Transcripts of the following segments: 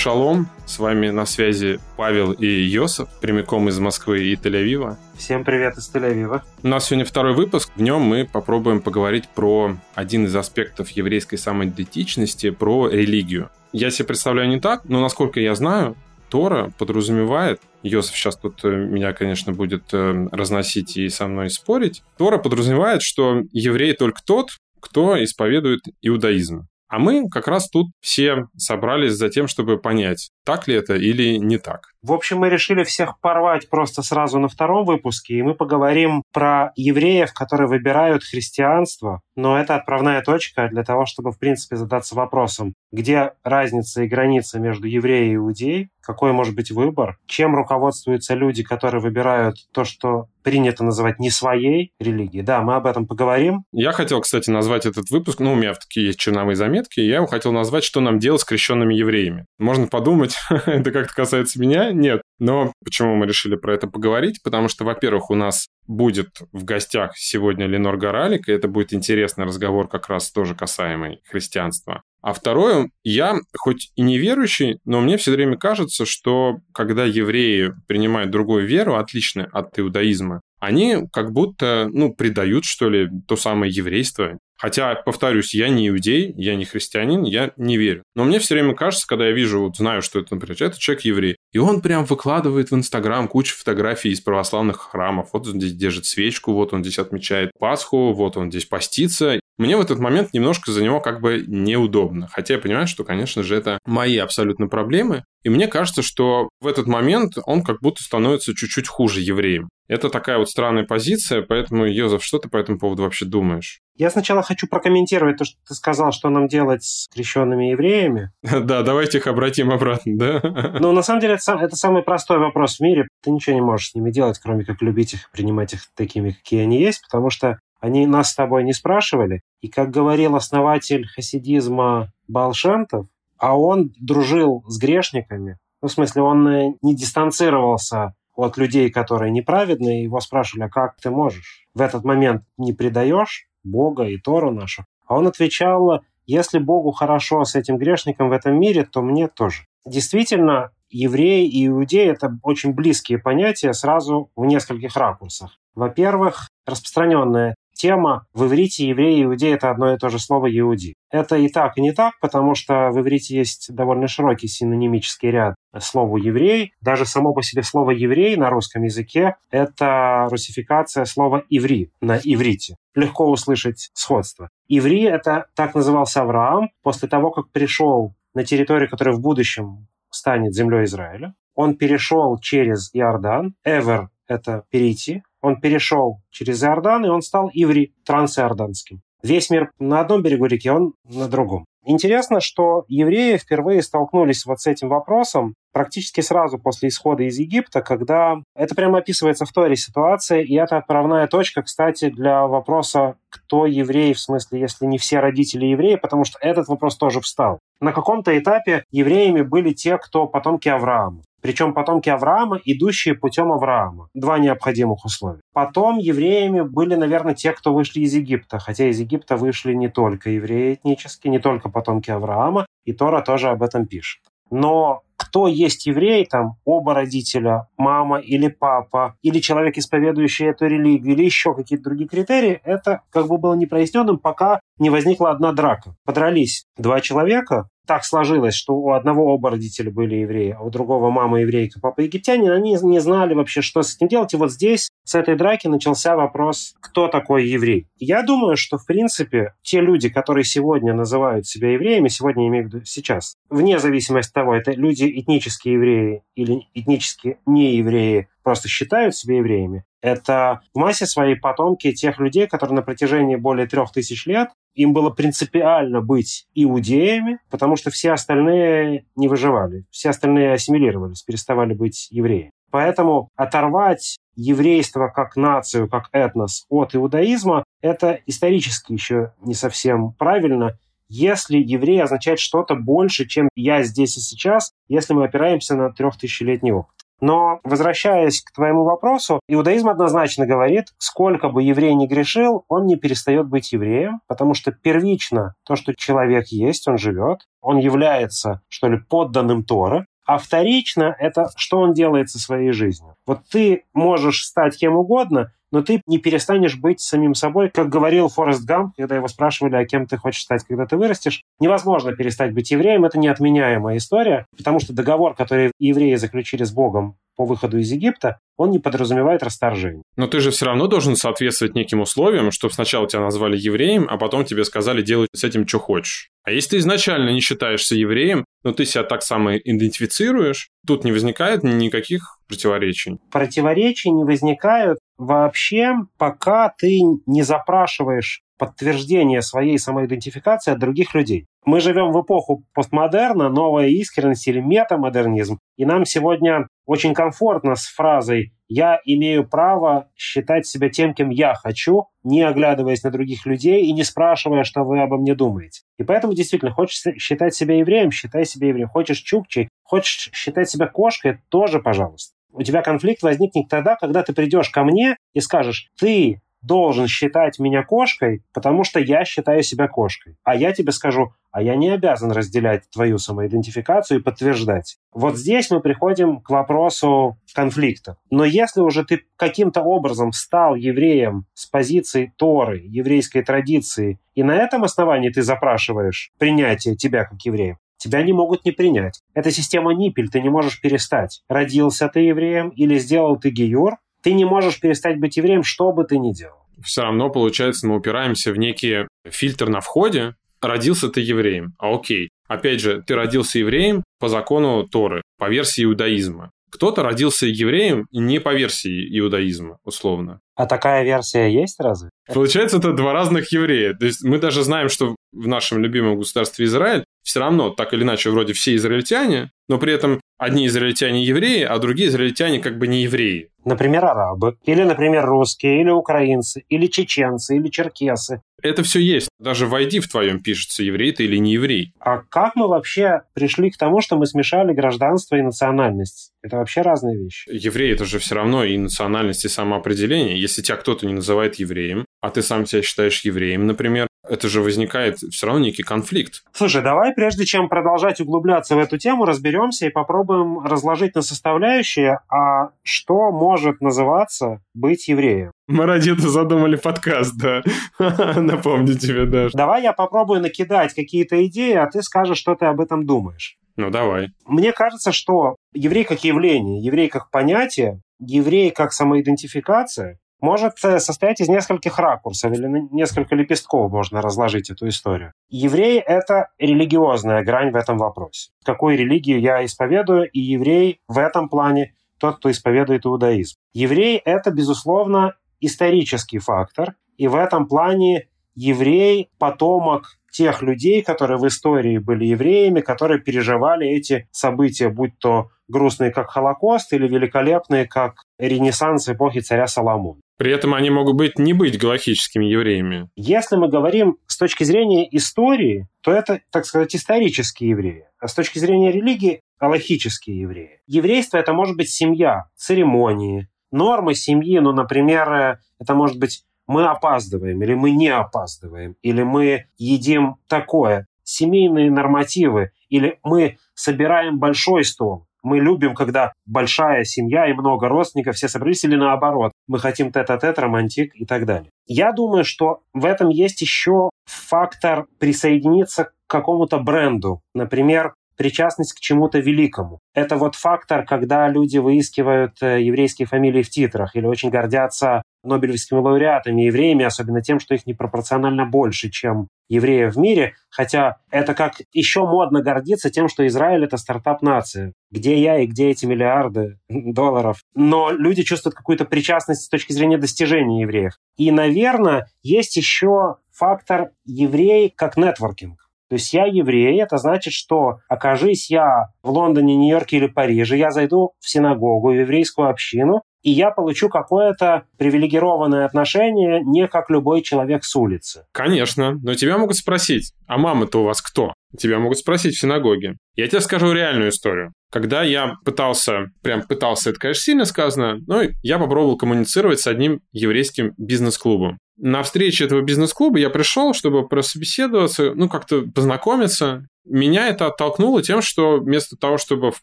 Шалом, с вами на связи Павел и Йосиф, прямиком из Москвы и Тель-Авива. Всем привет из Тель-Авива. У нас сегодня второй выпуск, в нем мы попробуем поговорить про один из аспектов еврейской самоидентичности, про религию. Я себе представляю не так, но насколько я знаю, Тора подразумевает, Йосиф сейчас тут э, меня, конечно, будет э, разносить и со мной спорить, Тора подразумевает, что еврей только тот, кто исповедует иудаизм. А мы как раз тут все собрались за тем, чтобы понять, так ли это или не так. В общем, мы решили всех порвать просто сразу на втором выпуске, и мы поговорим про евреев, которые выбирают христианство, но это отправная точка для того, чтобы, в принципе, задаться вопросом, где разница и граница между евреем и иудеей, какой может быть выбор, чем руководствуются люди, которые выбирают то, что принято называть не своей религией. Да, мы об этом поговорим. Я хотел, кстати, назвать этот выпуск, ну, у меня такие есть черновые заметки, я его хотел назвать «Что нам делать с крещенными евреями?». Можно подумать, это как-то касается меня, нет. Но почему мы решили про это поговорить? Потому что, во-первых, у нас будет в гостях сегодня Ленор Горалик, и это будет интересный разговор как раз тоже касаемый христианства. А второе, я хоть и не верующий, но мне все время кажется, что когда евреи принимают другую веру, отличную от иудаизма, они как будто, ну, предают, что ли, то самое еврейство. Хотя, повторюсь, я не иудей, я не христианин, я не верю. Но мне все время кажется, когда я вижу, вот знаю, что это, например, это человек еврей, и он прям выкладывает в Инстаграм кучу фотографий из православных храмов. Вот он здесь держит свечку, вот он здесь отмечает Пасху, вот он здесь постится. Мне в этот момент немножко за него как бы неудобно. Хотя я понимаю, что, конечно же, это мои абсолютно проблемы. И мне кажется, что в этот момент он как будто становится чуть-чуть хуже евреем. Это такая вот странная позиция, поэтому, Йозеф, что ты по этому поводу вообще думаешь? Я сначала хочу прокомментировать то, что ты сказал, что нам делать с крещенными евреями. Да, давайте их обратим обратно, да? Ну, на самом деле, это, это самый простой вопрос в мире. Ты ничего не можешь с ними делать, кроме как любить их, принимать их такими, какие они есть, потому что они нас с тобой не спрашивали. И, как говорил основатель хасидизма Балшемтов, а он дружил с грешниками, ну, в смысле, он э, не дистанцировался от людей, которые неправедные, его спрашивали, а как ты можешь? В этот момент не предаешь Бога и Тору нашу? А он отвечал, если Богу хорошо с этим грешником в этом мире, то мне тоже. Действительно, евреи и иудеи – это очень близкие понятия сразу в нескольких ракурсах. Во-первых, распространенная тема в иврите еврей и иудей – это одно и то же слово «иуди». Это и так, и не так, потому что в иврите есть довольно широкий синонимический ряд слову «еврей». Даже само по себе слово «еврей» на русском языке – это русификация слова «иври» на иврите. Легко услышать сходство. Иври – это так назывался Авраам после того, как пришел на территорию, которая в будущем станет землей Израиля. Он перешел через Иордан. Эвер – это перейти он перешел через Иордан, и он стал Иври, трансиорданским. Весь мир на одном берегу реки, он на другом. Интересно, что евреи впервые столкнулись вот с этим вопросом практически сразу после исхода из Египта, когда это прямо описывается в Торе ситуации, и это отправная точка, кстати, для вопроса, кто еврей, в смысле, если не все родители евреи, потому что этот вопрос тоже встал. На каком-то этапе евреями были те, кто потомки Авраама. Причем потомки Авраама, идущие путем Авраама. Два необходимых условия. Потом евреями были, наверное, те, кто вышли из Египта. Хотя из Египта вышли не только евреи этнические, не только потомки Авраама. И Тора тоже об этом пишет. Но кто есть еврей, там, оба родителя, мама или папа, или человек, исповедующий эту религию, или еще какие-то другие критерии, это как бы было непроясненным, пока не возникла одна драка. Подрались два человека, так сложилось, что у одного оба родителя были евреи, а у другого мама еврейка, папа египтянин, они не знали вообще, что с этим делать. И вот здесь, с этой драки, начался вопрос, кто такой еврей. Я думаю, что, в принципе, те люди, которые сегодня называют себя евреями, сегодня имею в виду сейчас, вне зависимости от того, это люди этнические евреи или этнически не евреи, просто считают себя евреями, это в массе своей потомки тех людей, которые на протяжении более трех тысяч лет им было принципиально быть иудеями, потому что все остальные не выживали, все остальные ассимилировались, переставали быть евреями. Поэтому оторвать еврейство как нацию, как этнос от иудаизма, это исторически еще не совсем правильно, если еврей означает что-то больше, чем я здесь и сейчас, если мы опираемся на трехтысячелетний опыт. Но, возвращаясь к твоему вопросу, иудаизм однозначно говорит, сколько бы еврей ни грешил, он не перестает быть евреем, потому что первично то, что человек есть, он живет, он является, что ли, подданным Торы, а вторично – это что он делает со своей жизнью. Вот ты можешь стать кем угодно, но ты не перестанешь быть самим собой. Как говорил Форест Гамп, когда его спрашивали, а кем ты хочешь стать, когда ты вырастешь, невозможно перестать быть евреем, это неотменяемая история, потому что договор, который евреи заключили с Богом по выходу из Египта, он не подразумевает расторжение. Но ты же все равно должен соответствовать неким условиям, чтобы сначала тебя назвали евреем, а потом тебе сказали делать с этим, что хочешь. А если ты изначально не считаешься евреем, но ты себя так само идентифицируешь, тут не возникает никаких противоречий. Противоречий не возникают вообще, пока ты не запрашиваешь подтверждение своей самоидентификации от других людей. Мы живем в эпоху постмодерна, новая искренность или метамодернизм, и нам сегодня очень комфортно с фразой «я имею право считать себя тем, кем я хочу», не оглядываясь на других людей и не спрашивая, что вы обо мне думаете. И поэтому действительно, хочешь считать себя евреем, считай себя евреем. Хочешь чукчей, хочешь считать себя кошкой, тоже пожалуйста. У тебя конфликт возникнет тогда, когда ты придешь ко мне и скажешь, ты должен считать меня кошкой, потому что я считаю себя кошкой. А я тебе скажу, а я не обязан разделять твою самоидентификацию и подтверждать. Вот здесь мы приходим к вопросу конфликта. Но если уже ты каким-то образом стал евреем с позиции Торы, еврейской традиции, и на этом основании ты запрашиваешь принятие тебя как еврея, тебя не могут не принять. Это система Ниппель, ты не можешь перестать. Родился ты евреем или сделал ты гиюр, ты не можешь перестать быть евреем, что бы ты ни делал. Все равно, получается, мы упираемся в некий фильтр на входе. Родился ты евреем, а окей. Опять же, ты родился евреем по закону Торы, по версии иудаизма. Кто-то родился евреем не по версии иудаизма, условно. А такая версия есть разве? Получается, это два разных еврея. То есть мы даже знаем, что в нашем любимом государстве Израиль все равно, так или иначе, вроде все израильтяне, но при этом одни израильтяне евреи, а другие израильтяне как бы не евреи. Например, арабы, или, например, русские, или украинцы, или чеченцы, или черкесы. Это все есть. Даже в ID в твоем пишется, еврей ты или не еврей. А как мы вообще пришли к тому, что мы смешали гражданство и национальность? Это вообще разные вещи. Еврей – это же все равно и национальность, и самоопределение. Если тебя кто-то не называет евреем, а ты сам себя считаешь евреем, например, это же возникает все равно некий конфликт. Слушай, давай прежде чем продолжать углубляться в эту тему, разберемся и попробуем разложить на составляющие, а что может называться быть евреем. Мы ради этого задумали подкаст, да. Напомню тебе даже. Давай я попробую накидать какие-то идеи, а ты скажешь, что ты об этом думаешь. Ну, давай. Мне кажется, что еврей как явление, еврей как понятие, еврей как самоидентификация может э, состоять из нескольких ракурсов или несколько лепестков можно разложить эту историю. Еврей – это религиозная грань в этом вопросе. Какую религию я исповедую, и еврей в этом плане тот, кто исповедует иудаизм. Еврей – это, безусловно, исторический фактор, и в этом плане еврей – потомок тех людей, которые в истории были евреями, которые переживали эти события, будь то грустные, как Холокост, или великолепные, как Ренессанс эпохи царя Соломона. При этом они могут быть не быть галахическими евреями. Если мы говорим с точки зрения истории, то это, так сказать, исторические евреи. А с точки зрения религии – галахические евреи. Еврейство – это может быть семья, церемонии, нормы семьи, ну, например, это может быть мы опаздываем, или мы не опаздываем, или мы едим такое, семейные нормативы, или мы собираем большой стол, мы любим, когда большая семья и много родственников, все собрались, или наоборот. Мы хотим тет-а-тет, романтик и так далее. Я думаю, что в этом есть еще фактор присоединиться к какому-то бренду. Например, причастность к чему-то великому. Это вот фактор, когда люди выискивают э, еврейские фамилии в титрах или очень гордятся нобелевскими лауреатами, евреями, особенно тем, что их непропорционально больше, чем евреев в мире, хотя это как еще модно гордиться тем, что Израиль — это стартап-нация. Где я и где эти миллиарды долларов? Но люди чувствуют какую-то причастность с точки зрения достижений евреев. И, наверное, есть еще фактор еврей как нетворкинг. То есть я еврей, это значит, что окажись я в Лондоне, Нью-Йорке или Париже, я зайду в синагогу, в еврейскую общину, и я получу какое-то привилегированное отношение не как любой человек с улицы. Конечно, но тебя могут спросить, а мама-то у вас кто? Тебя могут спросить в синагоге. Я тебе скажу реальную историю. Когда я пытался, прям пытался, это, конечно, сильно сказано, но я попробовал коммуницировать с одним еврейским бизнес-клубом. На встрече этого бизнес-клуба я пришел, чтобы прособеседоваться, ну, как-то познакомиться. Меня это оттолкнуло тем, что вместо того, чтобы, в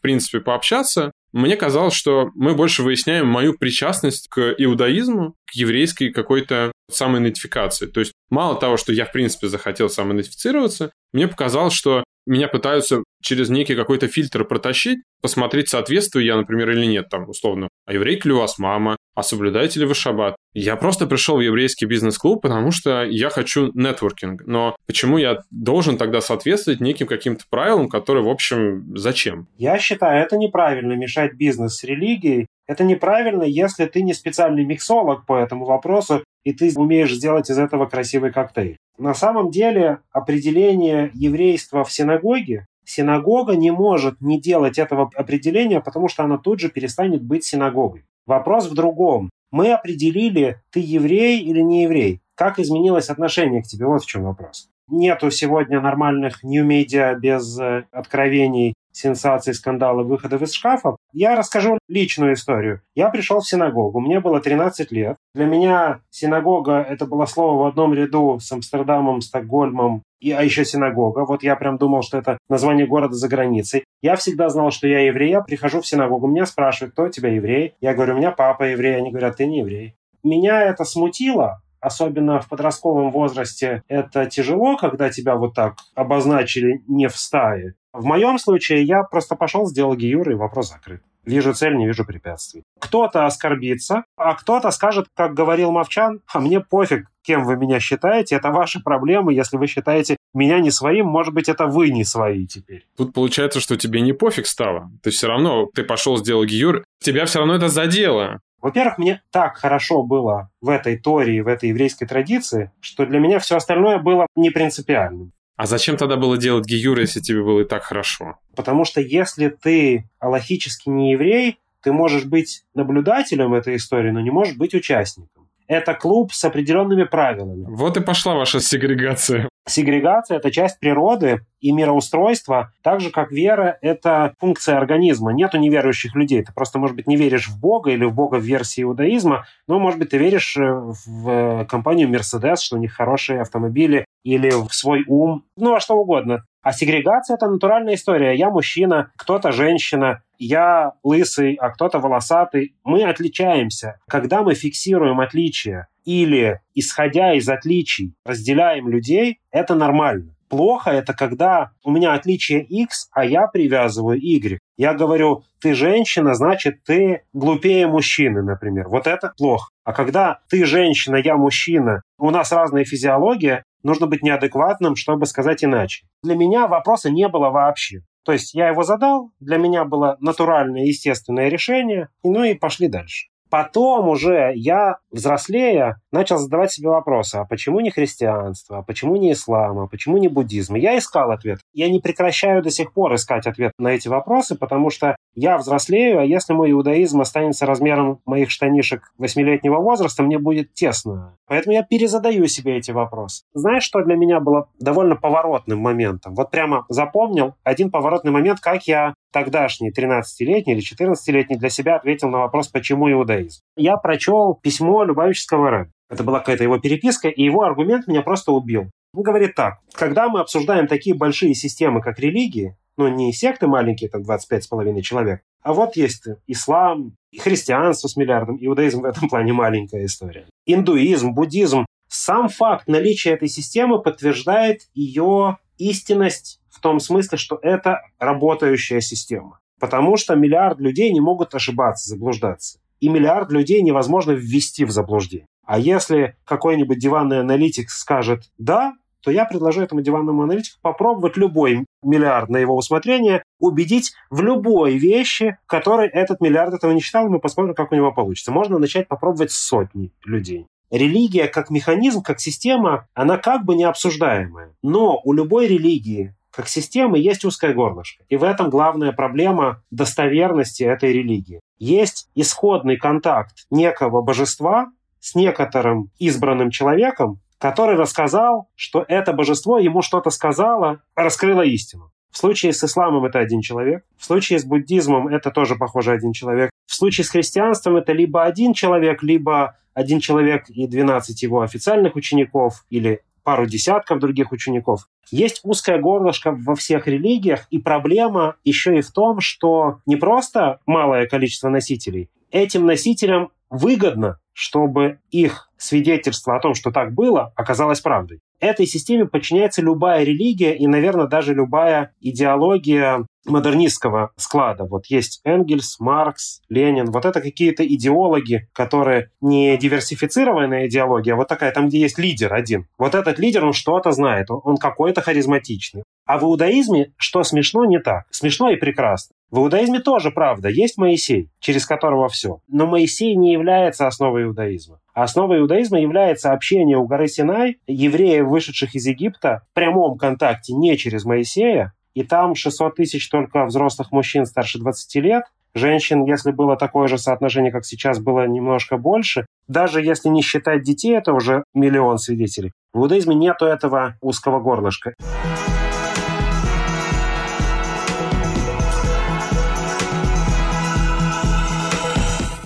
принципе, пообщаться, мне казалось, что мы больше выясняем мою причастность к иудаизму, к еврейской какой-то самоидентификации. То есть мало того, что я, в принципе, захотел самоидентифицироваться, мне показалось, что меня пытаются через некий какой-то фильтр протащить, посмотреть, соответствую я, например, или нет, там, условно, а еврейка ли у вас мама, а соблюдаете ли вы шаббат? Я просто пришел в еврейский бизнес-клуб, потому что я хочу нетворкинг. Но почему я должен тогда соответствовать неким каким-то правилам, которые, в общем, зачем? Я считаю, это неправильно мешать бизнес с религией. Это неправильно, если ты не специальный миксолог по этому вопросу, и ты умеешь сделать из этого красивый коктейль. На самом деле определение еврейства в синагоге Синагога не может не делать этого определения, потому что она тут же перестанет быть синагогой. Вопрос в другом. Мы определили, ты еврей или не еврей. Как изменилось отношение к тебе? Вот в чем вопрос. Нету сегодня нормальных нью-медиа без э, откровений сенсаций, скандалов, выходов из шкафа. Я расскажу личную историю. Я пришел в синагогу, мне было 13 лет. Для меня синагога – это было слово в одном ряду с Амстердамом, Стокгольмом, и, а еще синагога. Вот я прям думал, что это название города за границей. Я всегда знал, что я еврей. Я прихожу в синагогу, меня спрашивают, кто у тебя еврей? Я говорю, у меня папа еврей. Они говорят, ты не еврей. Меня это смутило, особенно в подростковом возрасте, это тяжело, когда тебя вот так обозначили не в стае. В моем случае я просто пошел, сделал гиюр, и вопрос закрыт. Вижу цель, не вижу препятствий. Кто-то оскорбится, а кто-то скажет, как говорил Мовчан, а мне пофиг, кем вы меня считаете, это ваши проблемы. Если вы считаете меня не своим, может быть, это вы не свои теперь. Тут получается, что тебе не пофиг стало. Ты все равно, ты пошел, сделал гиюр, тебя все равно это задело. Во-первых, мне так хорошо было в этой Тории, в этой еврейской традиции, что для меня все остальное было не принципиальным. А зачем тогда было делать гиюр, если тебе было и так хорошо? Потому что если ты аллахически не еврей, ты можешь быть наблюдателем этой истории, но не можешь быть участником это клуб с определенными правилами. Вот и пошла ваша сегрегация. Сегрегация – это часть природы и мироустройства, так же, как вера – это функция организма. Нету неверующих людей. Ты просто, может быть, не веришь в Бога или в Бога в версии иудаизма, но, может быть, ты веришь э, в компанию Mercedes, что у них хорошие автомобили, или в свой ум, ну, во что угодно. А сегрегация – это натуральная история. Я мужчина, кто-то женщина, я лысый, а кто-то волосатый. Мы отличаемся. Когда мы фиксируем отличия или, исходя из отличий, разделяем людей, это нормально. Плохо это когда у меня отличие X, а я привязываю Y. Я говорю, ты женщина, значит, ты глупее мужчины, например. Вот это плохо. А когда ты женщина, я мужчина, у нас разная физиология, нужно быть неадекватным, чтобы сказать иначе. Для меня вопроса не было вообще. То есть я его задал, для меня было натуральное, естественное решение, ну и пошли дальше. Потом уже я, взрослея, начал задавать себе вопросы, а почему не христианство, а почему не ислам, а почему не буддизм? И я искал ответ. Я не прекращаю до сих пор искать ответ на эти вопросы, потому что я взрослею, а если мой иудаизм останется размером моих штанишек восьмилетнего возраста, мне будет тесно. Поэтому я перезадаю себе эти вопросы. Знаешь, что для меня было довольно поворотным моментом? Вот прямо запомнил один поворотный момент, как я тогдашний 13-летний или 14-летний для себя ответил на вопрос, почему иудаизм. Я прочел письмо Любавического рэба. Это была какая-то его переписка, и его аргумент меня просто убил. Он говорит так. Когда мы обсуждаем такие большие системы, как религии, ну, не секты маленькие, там 25,5 человек, а вот есть ислам, христианство с миллиардом, иудаизм в этом плане маленькая история. Индуизм, буддизм. Сам факт наличия этой системы подтверждает ее истинность в том смысле, что это работающая система. Потому что миллиард людей не могут ошибаться, заблуждаться. И миллиард людей невозможно ввести в заблуждение. А если какой-нибудь диванный аналитик скажет «да», то я предложу этому диванному аналитику попробовать любой миллиард на его усмотрение, убедить в любой вещи, которой этот миллиард этого не считал, и мы посмотрим, как у него получится. Можно начать попробовать сотни людей. Религия как механизм, как система, она как бы необсуждаемая. Но у любой религии как системы, есть узкое горлышко. И в этом главная проблема достоверности этой религии. Есть исходный контакт некого божества с некоторым избранным человеком, который рассказал, что это божество ему что-то сказало, раскрыло истину. В случае с исламом это один человек, в случае с буддизмом это тоже, похоже, один человек. В случае с христианством это либо один человек, либо один человек и 12 его официальных учеников, или пару десятков других учеников. Есть узкое горлышко во всех религиях, и проблема еще и в том, что не просто малое количество носителей, этим носителям выгодно, чтобы их свидетельство о том, что так было, оказалось правдой. Этой системе подчиняется любая религия и, наверное, даже любая идеология модернистского склада. Вот есть Энгельс, Маркс, Ленин. Вот это какие-то идеологи, которые не диверсифицированная идеология, а вот такая, там, где есть лидер один. Вот этот лидер, он что-то знает, он какой-то харизматичный. А в иудаизме, что смешно, не так. Смешно и прекрасно. В иудаизме тоже правда. Есть Моисей, через которого все. Но Моисей не является основой иудаизма. А основой иудаизма является общение у горы Синай евреев, вышедших из Египта, в прямом контакте не через Моисея. И там 600 тысяч только взрослых мужчин старше 20 лет. Женщин, если было такое же соотношение, как сейчас, было немножко больше. Даже если не считать детей, это уже миллион свидетелей. В иудаизме нету этого узкого горлышка.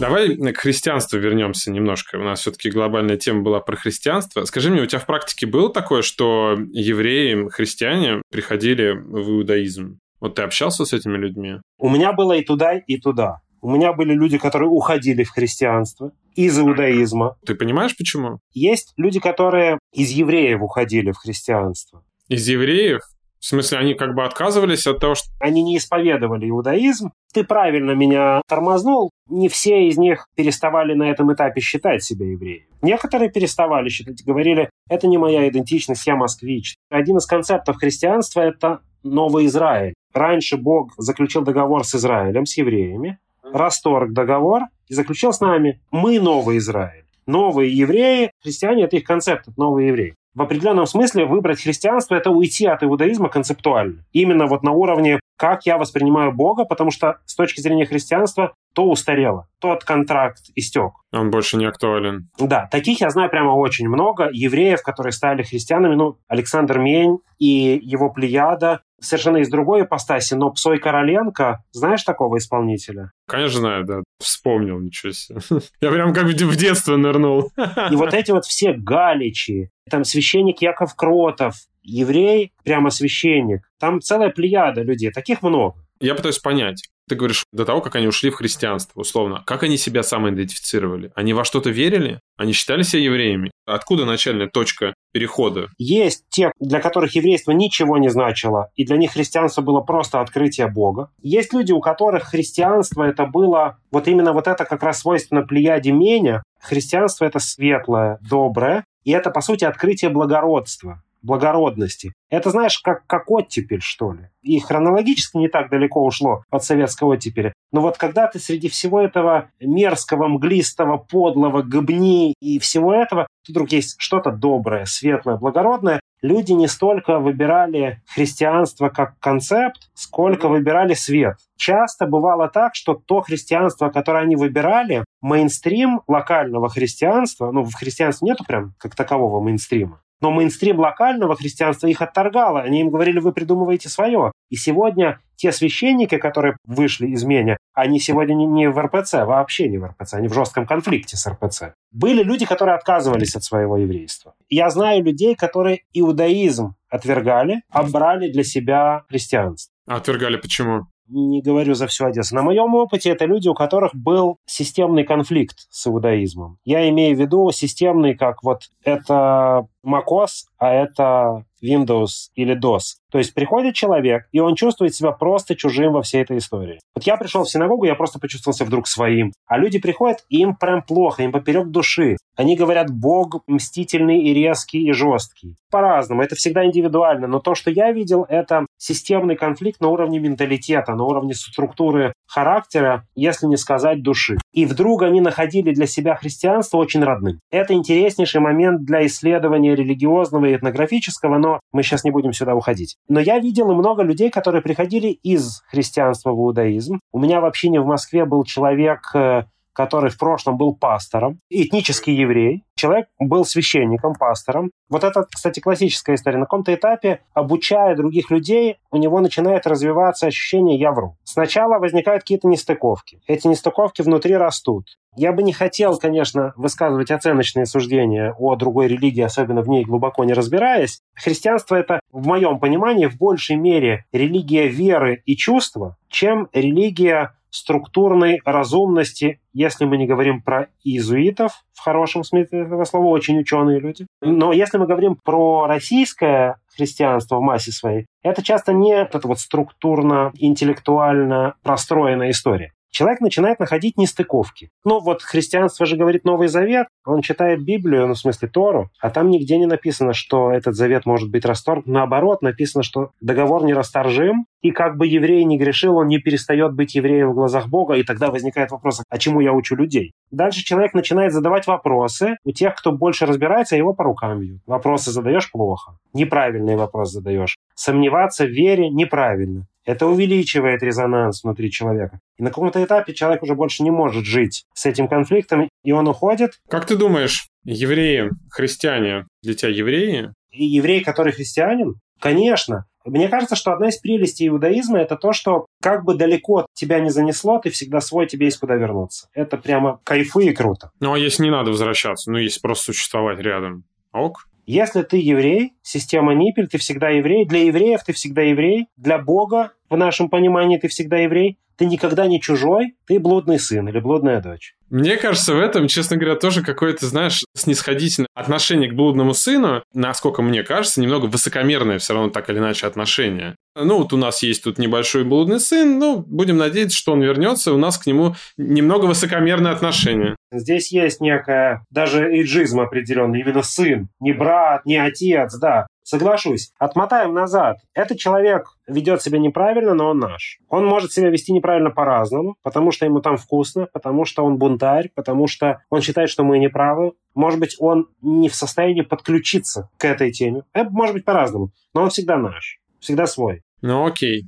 Давай к христианству вернемся немножко. У нас все-таки глобальная тема была про христианство. Скажи мне, у тебя в практике было такое, что евреи, христиане приходили в иудаизм? Вот ты общался с этими людьми? У меня было и туда, и туда. У меня были люди, которые уходили в христианство из иудаизма. Ты понимаешь, почему? Есть люди, которые из евреев уходили в христианство. Из евреев? В смысле, они как бы отказывались от того, что... Они не исповедовали иудаизм. Ты правильно меня тормознул. Не все из них переставали на этом этапе считать себя евреями. Некоторые переставали считать, говорили, это не моя идентичность, я москвич. Один из концептов христианства – это Новый Израиль. Раньше Бог заключил договор с Израилем, с евреями, расторг договор и заключил с нами «Мы Новый Израиль». Новые евреи, христиане – это их концепт, новые евреи в определенном смысле выбрать христианство – это уйти от иудаизма концептуально. Именно вот на уровне, как я воспринимаю Бога, потому что с точки зрения христианства то устарело, тот контракт истек. Он больше не актуален. Да, таких я знаю прямо очень много. Евреев, которые стали христианами, ну, Александр Мень и его плеяда, совершенно из другой ипостаси, но Псой Короленко, знаешь такого исполнителя? Конечно знаю, да. Вспомнил, ничего себе. Я прям как в детство нырнул. И вот эти вот все галичи, там священник Яков Кротов, еврей, прямо священник. Там целая плеяда людей, таких много. Я пытаюсь понять. Ты говоришь, до того, как они ушли в христианство, условно, как они себя самоидентифицировали? Они во что-то верили? Они считали себя евреями? Откуда начальная точка перехода? Есть те, для которых еврейство ничего не значило, и для них христианство было просто открытие Бога. Есть люди, у которых христианство это было вот именно вот это как раз свойственно плеяде Меня. Христианство это светлое, доброе, и это, по сути, открытие благородства благородности. Это, знаешь, как, как оттепель, что ли. И хронологически не так далеко ушло от советской оттепели. Но вот когда ты среди всего этого мерзкого, мглистого, подлого, гобни и всего этого, вдруг есть что-то доброе, светлое, благородное, люди не столько выбирали христианство как концепт, сколько выбирали свет. Часто бывало так, что то христианство, которое они выбирали, мейнстрим локального христианства, ну, в христианстве нету прям как такового мейнстрима, но мейнстрим локального христианства их отторгало. Они им говорили, вы придумываете свое. И сегодня те священники, которые вышли из Меня, они сегодня не в РПЦ, вообще не в РПЦ, они в жестком конфликте с РПЦ. Были люди, которые отказывались от своего еврейства. Я знаю людей, которые иудаизм отвергали, а брали для себя христианство. отвергали почему? не говорю за всю Одессу. На моем опыте это люди, у которых был системный конфликт с иудаизмом. Я имею в виду системный, как вот это macOS, а это Windows или DOS. То есть приходит человек, и он чувствует себя просто чужим во всей этой истории. Вот я пришел в синагогу, я просто почувствовался вдруг своим. А люди приходят, и им прям плохо, им поперек души. Они говорят, Бог мстительный и резкий и жесткий. По-разному, это всегда индивидуально. Но то, что я видел, это системный конфликт на уровне менталитета, на уровне структуры характера, если не сказать души. И вдруг они находили для себя христианство очень родным. Это интереснейший момент для исследования религиозного и этнографического, но мы сейчас не будем сюда уходить. Но я видел и много людей, которые приходили из христианства в иудаизм. У меня в общине в Москве был человек, э, который в прошлом был пастором, этнический еврей. Человек был священником, пастором. Вот это, кстати, классическая история. На каком-то этапе, обучая других людей, у него начинает развиваться ощущение «я вру». Сначала возникают какие-то нестыковки. Эти нестыковки внутри растут. Я бы не хотел, конечно, высказывать оценочные суждения о другой религии, особенно в ней глубоко не разбираясь. Христианство — это, в моем понимании, в большей мере религия веры и чувства, чем религия структурной разумности, если мы не говорим про иезуитов, в хорошем смысле этого слова, очень ученые люди. Но если мы говорим про российское христианство в массе своей, это часто не эта вот структурно-интеллектуально простроенная история человек начинает находить нестыковки. Ну вот христианство же говорит Новый Завет, он читает Библию, ну в смысле Тору, а там нигде не написано, что этот завет может быть расторгнут. Наоборот, написано, что договор нерасторжим, и как бы еврей не грешил, он не перестает быть евреем в глазах Бога, и тогда возникает вопрос, а чему я учу людей? Дальше человек начинает задавать вопросы. У тех, кто больше разбирается, его по рукам бьют. Вопросы задаешь плохо. Неправильный вопрос задаешь. Сомневаться в вере неправильно. Это увеличивает резонанс внутри человека. И на каком-то этапе человек уже больше не может жить с этим конфликтом, и он уходит. Как ты думаешь, евреи, христиане, для тебя евреи? И еврей, который христианин? Конечно. Мне кажется, что одна из прелестей иудаизма – это то, что как бы далеко тебя не занесло, ты всегда свой, тебе есть куда вернуться. Это прямо кайфы и круто. Ну, а если не надо возвращаться, ну, если просто существовать рядом, ок? Если ты еврей, система Ниппель, ты всегда еврей. Для евреев ты всегда еврей. Для Бога, в нашем понимании, ты всегда еврей. Ты никогда не чужой, ты блудный сын или блудная дочь. Мне кажется, в этом, честно говоря, тоже какое-то, знаешь, снисходительное отношение к блудному сыну, насколько мне кажется, немного высокомерное все равно так или иначе отношение. Ну, вот у нас есть тут небольшой блудный сын, ну, будем надеяться, что он вернется, у нас к нему немного высокомерное отношение. Здесь есть некая даже иджизм определенный, именно сын, не брат, не отец, да. Соглашусь. Отмотаем назад. Этот человек ведет себя неправильно, но он наш. Он может себя вести неправильно по-разному, потому что ему там вкусно, потому что он бунтарь, потому что он считает, что мы неправы. Может быть, он не в состоянии подключиться к этой теме. Это может быть по-разному, но он всегда наш, всегда свой. Ну окей.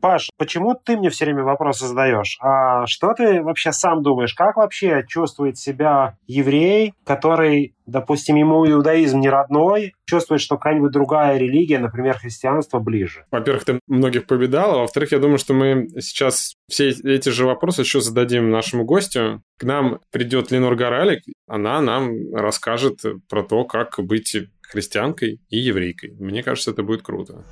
Паш, почему ты мне все время вопросы задаешь? А что ты вообще сам думаешь? Как вообще чувствует себя еврей, который, допустим, ему иудаизм не родной, чувствует, что какая-нибудь другая религия, например, христианство, ближе? Во-первых, ты многих победал, а во-вторых, я думаю, что мы сейчас все эти же вопросы еще зададим нашему гостю. К нам придет Ленор Горалик, она нам расскажет про то, как быть христианкой и еврейкой. Мне кажется, это будет круто.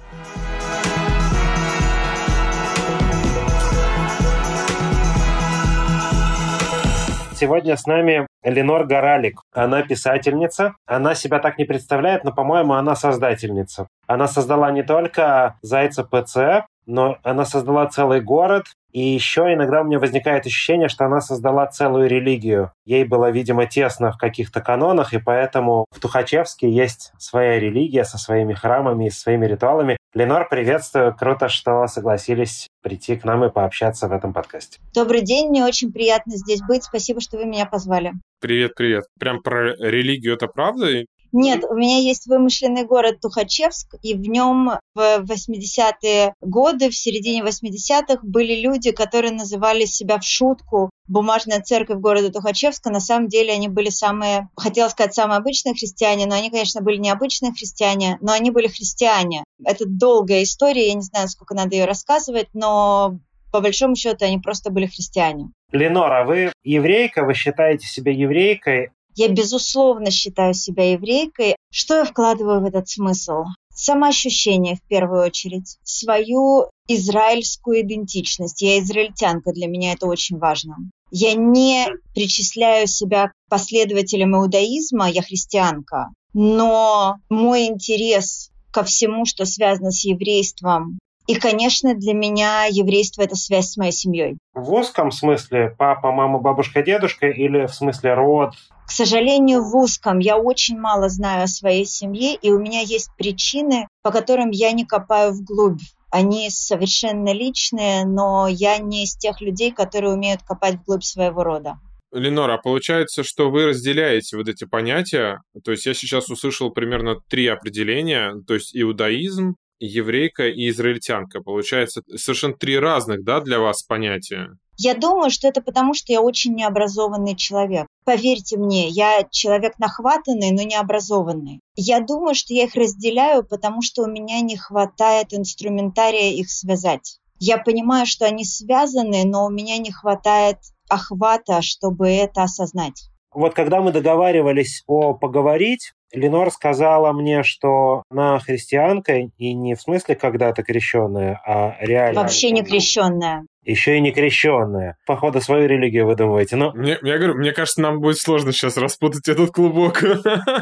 Сегодня с нами Ленор Горалик. Она писательница. Она себя так не представляет, но, по-моему, она создательница. Она создала не только «Зайца ПЦ», но она создала целый город, и еще иногда у меня возникает ощущение, что она создала целую религию. Ей было, видимо, тесно в каких-то канонах, и поэтому в Тухачевске есть своя религия со своими храмами и своими ритуалами. Ленор, приветствую. Круто, что согласились прийти к нам и пообщаться в этом подкасте. Добрый день, мне очень приятно здесь быть. Спасибо, что вы меня позвали. Привет, привет. Прям про религию это правда? Нет, у меня есть вымышленный город Тухачевск, и в нем в 80-е годы, в середине 80-х, были люди, которые называли себя в шутку бумажная церковь города Тухачевска. На самом деле они были самые, хотела сказать, самые обычные христиане, но они, конечно, были не обычные христиане, но они были христиане. Это долгая история, я не знаю, сколько надо ее рассказывать, но по большому счету они просто были христиане. Ленора, вы еврейка, вы считаете себя еврейкой, я, безусловно, считаю себя еврейкой. Что я вкладываю в этот смысл? Самоощущение в первую очередь, свою израильскую идентичность. Я израильтянка, для меня это очень важно. Я не причисляю себя к последователям иудаизма, я христианка, но мой интерес ко всему, что связано с еврейством, и, конечно, для меня еврейство – это связь с моей семьей. В узком смысле папа, мама, бабушка, дедушка или в смысле род? К сожалению, в узком. Я очень мало знаю о своей семье, и у меня есть причины, по которым я не копаю вглубь Они совершенно личные, но я не из тех людей, которые умеют копать вглубь своего рода. Ленора, а получается, что вы разделяете вот эти понятия. То есть я сейчас услышал примерно три определения. То есть иудаизм, еврейка и израильтянка. Получается, совершенно три разных, да, для вас понятия? Я думаю, что это потому, что я очень необразованный человек. Поверьте мне, я человек нахватанный, но необразованный. Я думаю, что я их разделяю, потому что у меня не хватает инструментария их связать. Я понимаю, что они связаны, но у меня не хватает охвата, чтобы это осознать. Вот когда мы договаривались о поговорить, Ленор сказала мне, что она христианка, и не в смысле когда-то крещенная, а реально... Вообще не крещенная еще и не крещенная. Походу, свою религию выдумываете. Но... Мне, я говорю, мне кажется, нам будет сложно сейчас распутать этот клубок.